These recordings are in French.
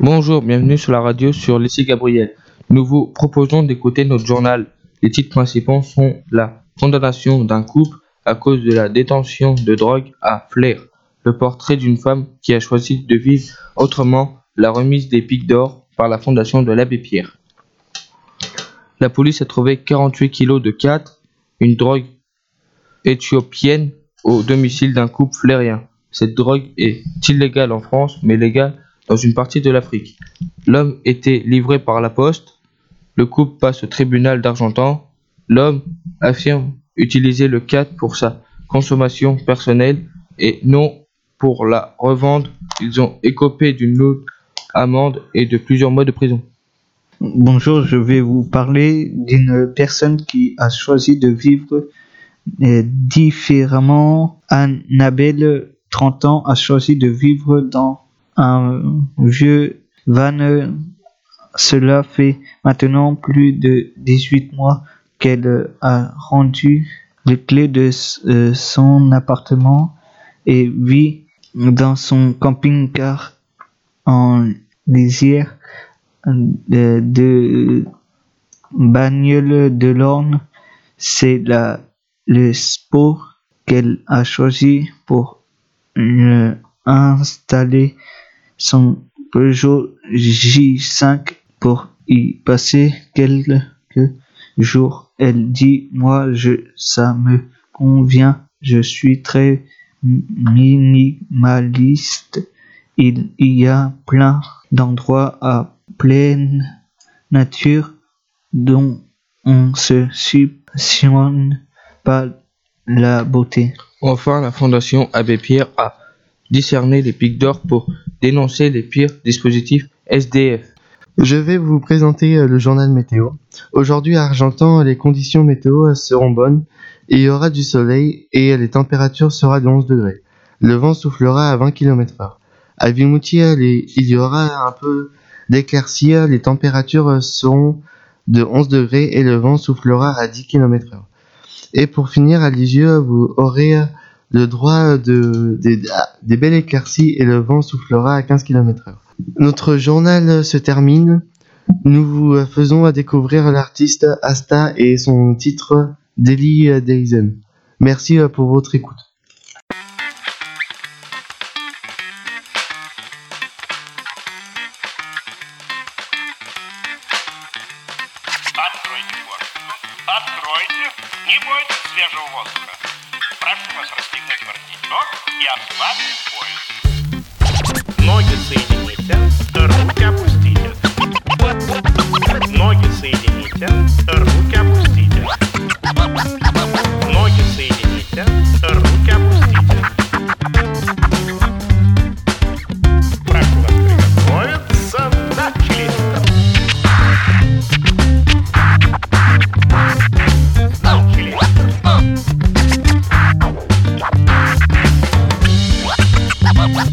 Bonjour, bienvenue sur la radio sur lycée Gabriel. Nous vous proposons d'écouter notre journal. Les titres principaux sont la condamnation d'un couple à cause de la détention de drogue à Flair, le portrait d'une femme qui a choisi de vivre autrement, la remise des pics d'or par la fondation de l'abbé Pierre. La police a trouvé 48 kilos de 4, une drogue éthiopienne, au domicile d'un couple flérien. Cette drogue est illégale en France, mais légale dans une partie de l'Afrique. L'homme était livré par la poste. Le couple passe au tribunal d'Argentan. L'homme affirme utiliser le 4 pour sa consommation personnelle et non pour la revendre. Ils ont écopé d'une lourde amende et de plusieurs mois de prison. Bonjour, je vais vous parler d'une personne qui a choisi de vivre euh, différemment. Annabelle, 30 ans, a choisi de vivre dans un vieux van. Cela fait maintenant plus de 18 mois qu'elle a rendu les clés de euh, son appartement et vit dans son camping-car en lisière de, de Bagnole de l'Orne. C'est la, le sport qu'elle a choisi pour euh, installer son Peugeot J5 pour y passer quelques jours. Elle dit, moi, ça me convient. Je suis très minimaliste. Il y a plein d'endroits à pleine nature dont on se subventionne pas la beauté. Enfin, la Fondation Abbé Pierre a discerné les pics d'or pour dénoncer les pires dispositifs SDF. Je vais vous présenter euh, le journal météo. Aujourd'hui à Argentan, les conditions météo euh, seront bonnes. Il y aura du soleil et les températures seront de 11 degrés. Le vent soufflera à 20 km h À Vimoutier, il y aura un peu d'éclaircies. Les températures euh, seront de 11 degrés et le vent soufflera à 10 km h Et pour finir, à Lisieux, vous aurez le droit de, des belles éclaircies et le vent soufflera à 15 km h notre journal se termine. Nous vous faisons découvrir l'artiste Asta et son titre Daily Dazen. Merci pour votre écoute. Откройте форточку. Откройте. Не бойтесь свежего воздуха. Спрашиваем о спортивных квартирах и обкладываем поезд. Ноги соединяют. Bye.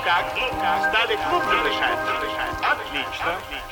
Ну как? Ну как? Стали крупно ну, дышать? Отлично. Отлично.